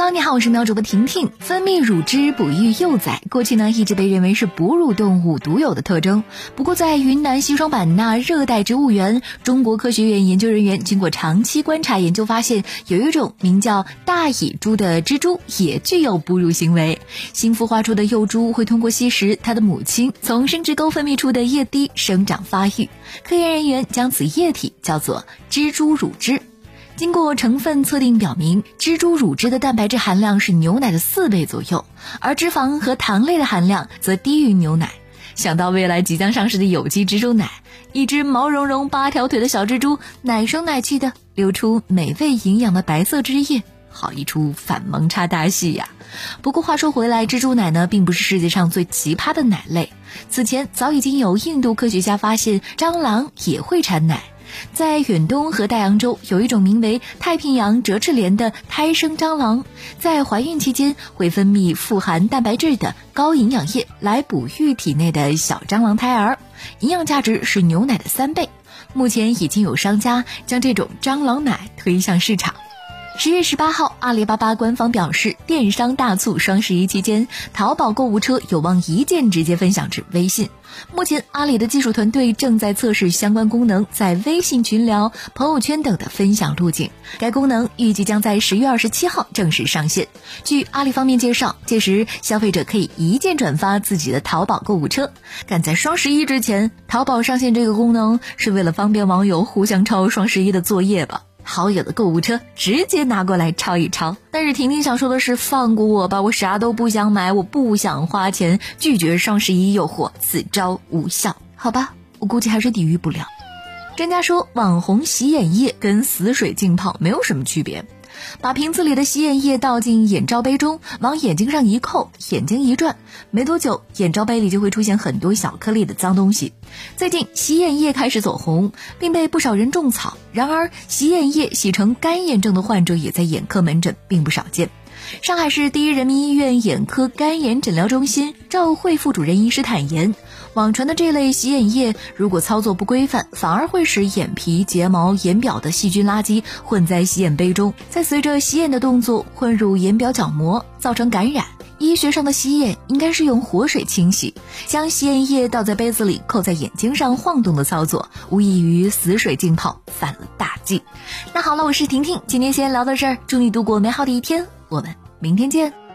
Hello，你好，我是苗主播婷婷。分泌乳汁哺育幼崽，过去呢一直被认为是哺乳动物独有的特征。不过，在云南西双版纳热带植物园，中国科学院研究人员经过长期观察研究，发现有一种名叫大蚁蛛的蜘蛛也具有哺乳行为。新孵化出的幼猪会通过吸食它的母亲从生殖沟分泌出的液滴生长发育。科研人员将此液体叫做蜘蛛乳汁。经过成分测定，表明蜘蛛乳汁的蛋白质含量是牛奶的四倍左右，而脂肪和糖类的含量则低于牛奶。想到未来即将上市的有机蜘蛛奶，一只毛茸茸、八条腿的小蜘蛛，奶声奶气的流出美味营养的白色汁液，好一出反萌差大戏呀！不过话说回来，蜘蛛奶呢并不是世界上最奇葩的奶类。此前早已经有印度科学家发现，蟑螂也会产奶。在远东和大洋洲，有一种名为太平洋折翅莲的胎生蟑螂，在怀孕期间会分泌富含蛋白质的高营养液来哺育体内的小蟑螂胎儿，营养价值是牛奶的三倍。目前已经有商家将这种蟑螂奶推向市场。十月十八号，阿里巴巴官方表示，电商大促双十一期间，淘宝购物车有望一键直接分享至微信。目前，阿里的技术团队正在测试相关功能在微信群聊、朋友圈等的分享路径。该功能预计将在十月二十七号正式上线。据阿里方面介绍，届时消费者可以一键转发自己的淘宝购物车。赶在双十一之前，淘宝上线这个功能，是为了方便网友互相抄双十一的作业吧？好友的购物车直接拿过来抄一抄，但是婷婷想说的是，放过我吧，我啥都不想买，我不想花钱，拒绝双十一诱惑，此招无效。好吧，我估计还是抵御不了。专家说，网红洗眼液跟死水浸泡没有什么区别。把瓶子里的洗眼液倒进眼罩杯中，往眼睛上一扣，眼睛一转，没多久，眼罩杯里就会出现很多小颗粒的脏东西。最近，洗眼液开始走红，并被不少人种草。然而，洗眼液洗成干眼症的患者也在眼科门诊并不少见。上海市第一人民医院眼科干眼诊疗中心赵慧副主任医师坦言，网传的这类洗眼液如果操作不规范，反而会使眼皮、睫毛、眼表的细菌垃圾混在洗眼杯中，再随着洗眼的动作混入眼表角膜，造成感染。医学上的洗眼应该是用活水清洗，将洗眼液倒在杯子里，扣在眼睛上晃动的操作，无异于死水浸泡，犯了大忌。那好了，我是婷婷，今天先聊到这儿，祝你度过美好的一天。我们明天见。